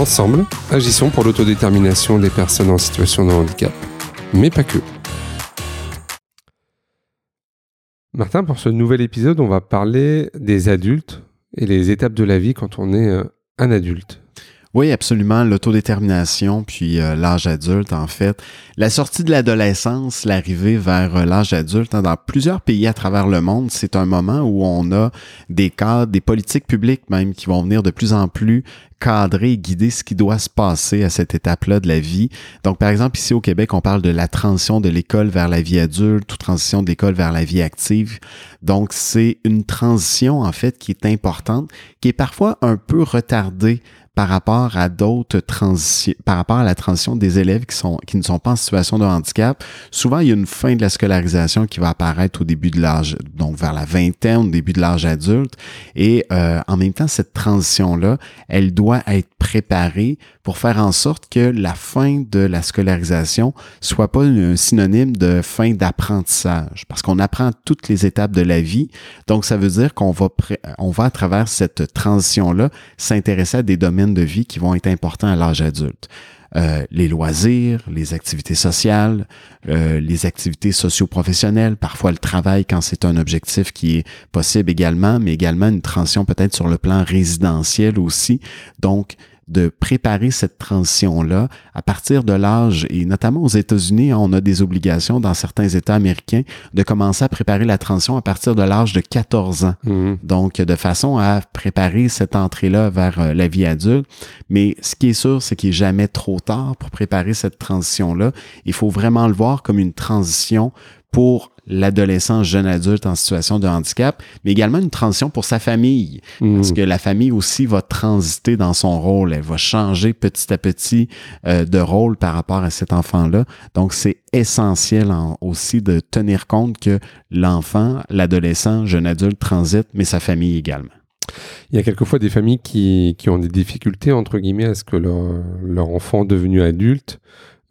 Ensemble, agissons pour l'autodétermination des personnes en situation de handicap, mais pas que. Martin, pour ce nouvel épisode, on va parler des adultes et les étapes de la vie quand on est euh, un adulte. Oui, absolument. L'autodétermination, puis euh, l'âge adulte, en fait. La sortie de l'adolescence, l'arrivée vers euh, l'âge adulte, hein, dans plusieurs pays à travers le monde, c'est un moment où on a des cadres, des politiques publiques même, qui vont venir de plus en plus cadrer et guider ce qui doit se passer à cette étape-là de la vie. Donc, par exemple, ici au Québec, on parle de la transition de l'école vers la vie adulte ou transition de l'école vers la vie active. Donc, c'est une transition, en fait, qui est importante, qui est parfois un peu retardée par rapport à d'autres transitions, par rapport à la transition des élèves qui sont qui ne sont pas en situation de handicap. Souvent, il y a une fin de la scolarisation qui va apparaître au début de l'âge, donc vers la vingtaine, au début de l'âge adulte. Et euh, en même temps, cette transition-là, elle doit être préparée pour faire en sorte que la fin de la scolarisation soit pas un synonyme de fin d'apprentissage, parce qu'on apprend toutes les étapes de la vie. Donc, ça veut dire qu'on va, on va à travers cette transition-là s'intéresser à des domaines de vie qui vont être importants à l'âge adulte. Euh, les loisirs, les activités sociales, euh, les activités socio-professionnelles, parfois le travail quand c'est un objectif qui est possible également, mais également une transition peut-être sur le plan résidentiel aussi. Donc, de préparer cette transition-là à partir de l'âge, et notamment aux États-Unis, on a des obligations dans certains États américains de commencer à préparer la transition à partir de l'âge de 14 ans. Mhm. Donc, de façon à préparer cette entrée-là vers euh, la vie adulte. Mais ce qui est sûr, c'est qu'il n'est jamais trop tard pour préparer cette transition-là. Il faut vraiment le voir comme une transition pour l'adolescent, jeune adulte en situation de handicap, mais également une transition pour sa famille. Parce Mhm. que la famille aussi va transiter dans son rôle. Elle va changer petit à petit euh, de rôle par rapport à cet enfant-là. Donc, c'est essentiel en- aussi de tenir compte que l'enfant, l'adolescent, jeune adulte transite, mais sa famille également. Il y a quelquefois des familles qui, qui ont des difficultés, entre guillemets, à ce que leur, leur enfant devenu adulte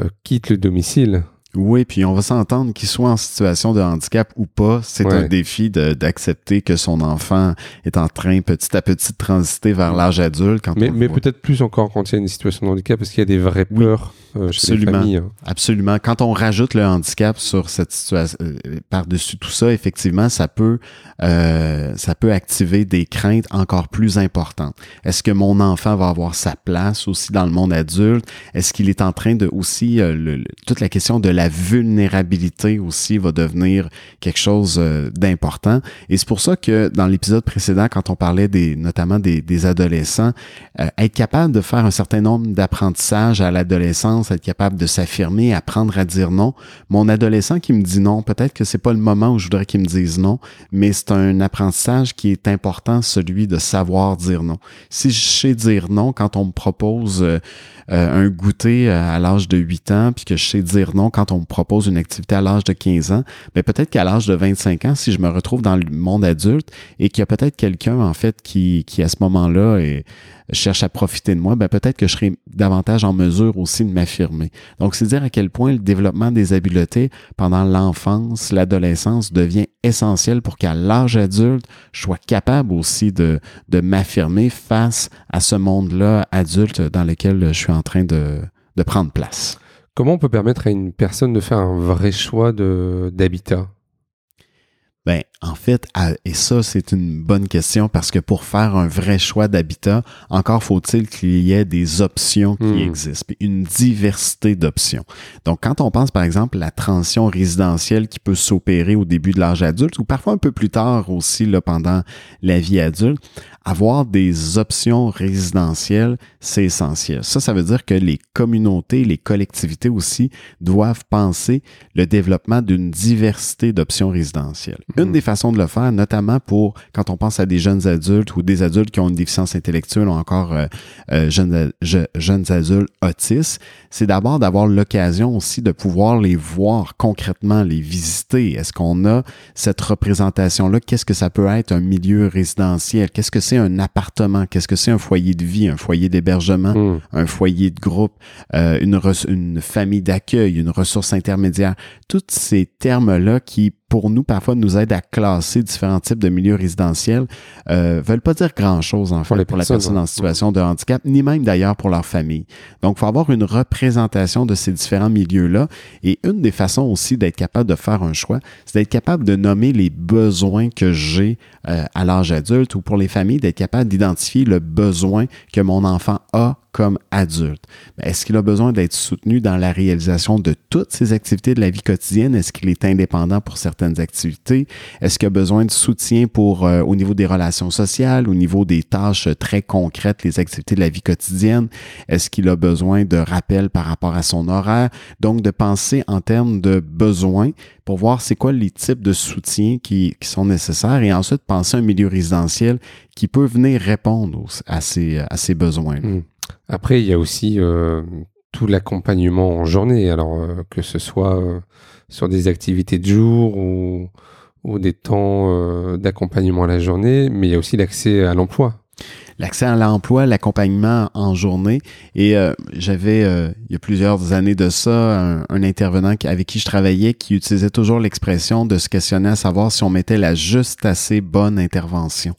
euh, quitte le domicile. Oui, puis on va s'entendre qu'il soit en situation de handicap ou pas, c'est Ouais. un défi d'accepter que son enfant est en train petit à petit de transiter vers l'âge adulte. Quand Mais, peut-être plus encore quand il y a une situation de handicap, parce qu'il y a des vraies Oui, peurs euh, chez les absolument. familles. hein. Absolument. Quand on rajoute le handicap sur cette situation, euh, par-dessus tout ça, effectivement, ça peut, euh, ça peut activer des craintes encore plus importantes. Est-ce que mon enfant va avoir sa place aussi dans le monde adulte? Est-ce qu'il est en train de aussi, le- toute la question de la vulnérabilité aussi va devenir quelque chose euh, d'important. Et c'est pour ça que dans l'épisode précédent, quand on parlait des, notamment des, des adolescents, euh, être capable de faire un certain nombre d'apprentissages à l'adolescence, être capable de s'affirmer, apprendre à dire non. Mon adolescent qui me dit non, peut-être que c'est pas le moment où je voudrais qu'il me dise non, mais c'est un apprentissage qui est important, celui de savoir dire non. Si je sais dire non quand on me propose euh, euh, un goûter euh, à l'âge de 8 ans, puis que je sais dire non quand on me propose une activité à l'âge de 15 ans, mais peut-être qu'à l'âge de 25 ans, si je me retrouve dans le monde adulte et qu'il y a peut-être quelqu'un, en fait, qui, qui à ce moment-là est, cherche à profiter de moi, ben peut-être que je serai davantage en mesure aussi de m'affirmer. Donc, c'est dire à quel point le développement des habiletés pendant l'enfance, l'adolescence devient essentiel pour qu'à l'âge adulte, je sois capable aussi de, de m'affirmer face à ce monde-là adulte dans lequel je suis en train de, de prendre place. Comment on peut permettre à une personne de faire un vrai choix d'habitat? Ben, en fait, et ça, c'est une bonne question parce que pour faire un vrai choix d'habitat, encore faut-il qu'il y ait des options qui Hmm. existent, puis une diversité d'options. Donc, quand on pense, par exemple, à la transition résidentielle qui peut s'opérer au début de l'âge adulte ou parfois un peu plus tard aussi, là, pendant la vie adulte, avoir des options résidentielles, c'est essentiel. Ça, ça veut dire que les communautés, les collectivités aussi doivent penser le développement d'une diversité d'options résidentielles. Une des façons de le faire, notamment pour quand on pense à des jeunes adultes ou des adultes qui ont une déficience intellectuelle ou encore euh, euh, jeunes, jeunes adultes autistes, c'est d'abord d'avoir l'occasion aussi de pouvoir les voir concrètement, les visiter. Est-ce qu'on a cette représentation-là? Qu'est-ce que ça peut être un milieu résidentiel? Qu'est-ce que c'est un appartement? Qu'est-ce que c'est un foyer de vie, un foyer d'hébergement, hmm. un foyer de groupe, euh, une, une famille d'accueil, une ressource intermédiaire? Tous ces termes-là qui pour nous, parfois, nous aident à classer différents types de milieux résidentiels, euh, veulent pas dire grand-chose, en fait, pour, la personne en situation de handicap, ni même d'ailleurs pour leur famille. Donc, il faut avoir une représentation de ces différents milieux-là. Et une des façons aussi d'être capable de faire un choix, c'est d'être capable de nommer les besoins que j'ai euh, à l'âge adulte ou pour les familles, d'être capable d'identifier le besoin que mon enfant a comme adulte. Est-ce qu'il a besoin d'être soutenu dans la réalisation de toutes ses activités de la vie quotidienne? Est-ce qu'il est indépendant pour activités? Est-ce qu'il a besoin de soutien pour euh, au niveau des relations sociales, au niveau des tâches très concrètes, les activités de la vie quotidienne? Est-ce qu'il a besoin de rappel par rapport à son horaire? Donc, de penser en termes de besoins pour voir c'est quoi les types de soutien qui, sont nécessaires et ensuite penser un milieu résidentiel qui peut venir répondre à ces, à besoins. Mmh. Après, il y a aussi euh, tout l'accompagnement en journée, alors euh, que ce soit sur des activités de jour ou, ou des temps d'accompagnement à la journée, mais il y a aussi l'accès à l'emploi l'accès à l'emploi, l'accompagnement en journée. Et j'avais, il y a plusieurs années de ça, un, intervenant avec qui je travaillais qui utilisait toujours l'expression de se questionner à savoir si on mettait la juste assez bonne intervention.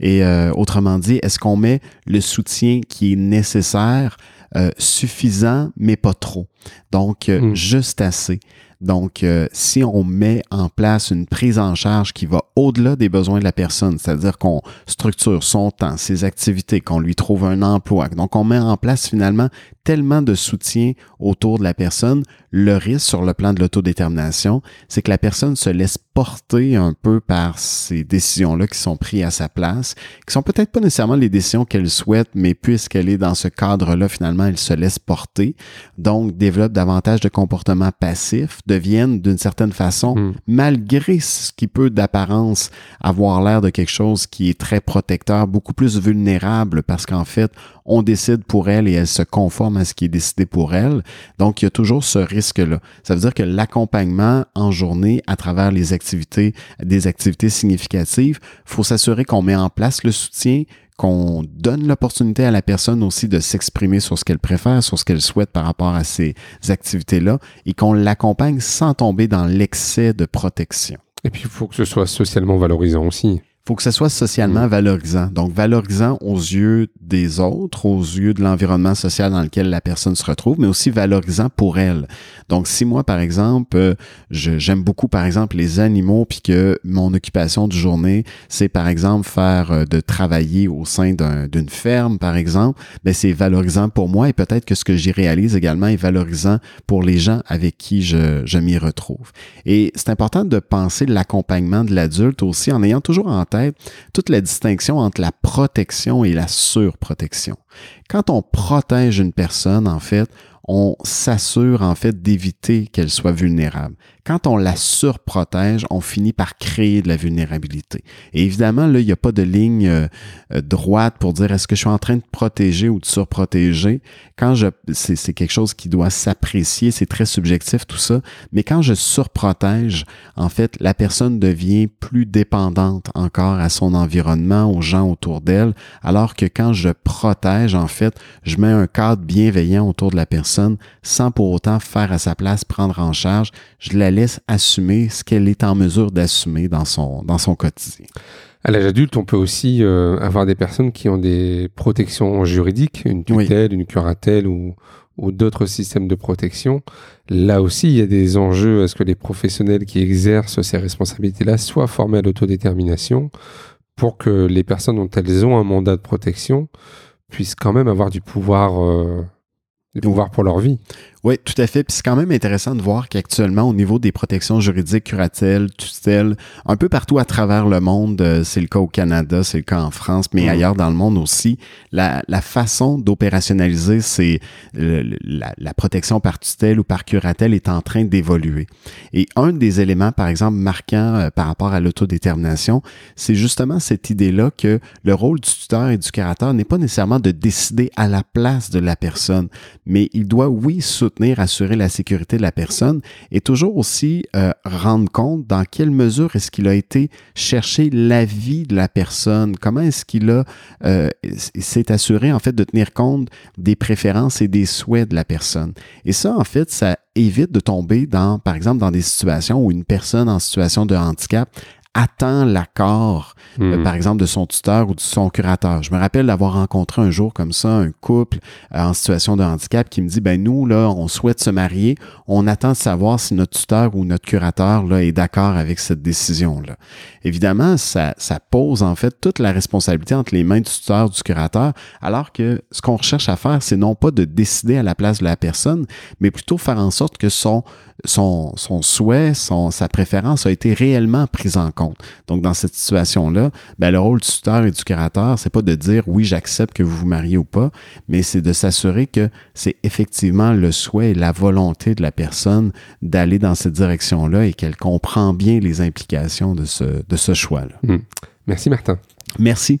Et euh, autrement dit, est-ce qu'on met le soutien qui est nécessaire, euh, suffisant, mais pas trop? Donc, euh, hmm. juste assez. Donc, si on met en place une prise en charge qui va au-delà des besoins de la personne, c'est-à-dire qu'on structure son temps, ses activités, qu'on lui trouve un emploi, donc on met en place finalement tellement de soutien autour de la personne, le risque sur le plan de l'autodétermination, c'est que la personne se laisse porter un peu par ces décisions-là qui sont prises à sa place, qui sont peut-être pas nécessairement les décisions qu'elle souhaite, mais puisqu'elle est dans ce cadre-là, finalement, elle se laisse porter, donc développe davantage de comportements passifs, deviennent d'une certaine façon, hmm. malgré ce qui peut d'apparence avoir l'air de quelque chose qui est très protecteur, beaucoup plus vulnérable parce qu'en fait, on décide pour elle et elle se conforme à ce qui est décidé pour elle. Donc, il y a toujours ce risque-là. Ça veut dire que l'accompagnement en journée à travers les activités, des activités significatives, faut s'assurer qu'on met en place le soutien, qu'on donne l'opportunité à la personne aussi de s'exprimer sur ce qu'elle préfère, sur ce qu'elle souhaite par rapport à ces activités-là, et qu'on l'accompagne sans tomber dans l'excès de protection. Et puis, il faut que ce soit socialement valorisant aussi faut que ce soit socialement mm. valorisant. Donc, valorisant aux yeux des autres, aux yeux de l'environnement social dans lequel la personne se retrouve, mais aussi valorisant pour elle. Donc, si moi, par exemple, euh, j'aime beaucoup, par exemple, les animaux, puis que mon occupation du journée, c'est, par exemple, faire euh, de travailler au sein d'une ferme, par exemple, ben c'est valorisant pour moi et peut-être que ce que j'y réalise également est valorisant pour les gens avec qui je, je m'y retrouve. Et c'est important de penser l'accompagnement de l'adulte aussi en ayant toujours en tête toute la distinction entre la protection et la surprotection. Quand on protège une personne, en fait, on s'assure en fait d'éviter qu'elle soit vulnérable. Quand on la surprotège, on finit par créer de la vulnérabilité. Et évidemment, là, il n'y a pas de ligne euh, euh, droite pour dire est-ce que je suis en train de protéger ou de surprotéger? Quand je, c'est quelque chose qui doit s'apprécier, c'est très subjectif tout ça. Mais quand je surprotège, en fait, la personne devient plus dépendante encore à son environnement, aux gens autour d'elle, alors que quand je protège, en fait, je mets un cadre bienveillant autour de la personne sans pour autant faire à sa place, prendre en charge. Je la laisse assumer ce qu'elle est en mesure d'assumer dans son, dans son quotidien. À l'âge adulte, on peut aussi euh, avoir des personnes qui ont des protections juridiques, une tutelle, une curatelle ou, ou d'autres systèmes de protection. Là aussi, il y a des enjeux à ce que les professionnels qui exercent ces responsabilités-là soient formés à l'autodétermination pour que les personnes dont elles ont un mandat de protection puissent quand même avoir du pouvoir euh, pouvoir pour leur vie. Oui, tout à fait. Puis c'est quand même intéressant de voir qu'actuellement, au niveau des protections juridiques, curatelles, tutelles, un peu partout à travers le monde, euh, c'est le cas au Canada, c'est le cas en France, mais mm. ailleurs dans le monde aussi, la, la façon d'opérationnaliser c'est la, la, protection par tutelle ou par curatelle est en train d'évoluer. Et un des éléments, par exemple, marquants euh, par rapport à l'autodétermination, c'est justement cette idée-là que le rôle du tuteur et du curateur n'est pas nécessairement de décider à la place de la personne, mais il doit, oui, assurer la sécurité de la personne et toujours aussi euh, rendre compte dans quelle mesure est-ce qu'il a été chercher l'avis de la personne, comment est-ce qu'il a euh, s'est assuré en fait de tenir compte des préférences et des souhaits de la personne. Et ça, en fait, ça évite de tomber dans, par exemple, dans des situations où une personne en situation de handicap attend l'accord, euh, hmm. par exemple, de son tuteur ou de son curateur. Je me rappelle d'avoir rencontré un jour comme ça un couple euh, en situation de handicap qui me dit, ben nous, là, on souhaite se marier, on attend de savoir si notre tuteur ou notre curateur là, est d'accord avec cette décision-là. Évidemment, ça, ça pose en fait toute la responsabilité entre les mains du tuteur, du curateur, alors que ce qu'on recherche à faire, c'est non pas de décider à la place de la personne, mais plutôt faire en sorte que son son, son souhait, son, sa préférence a été réellement prise en compte. Donc, dans cette situation-là, ben, le rôle du tuteur et du curateur, c'est pas de dire oui, j'accepte que vous vous mariez ou pas, mais c'est de s'assurer que c'est effectivement le souhait et la volonté de la personne d'aller dans cette direction-là et qu'elle comprend bien les implications de ce, de ce choix-là. Hmm. Merci, Martin. Merci.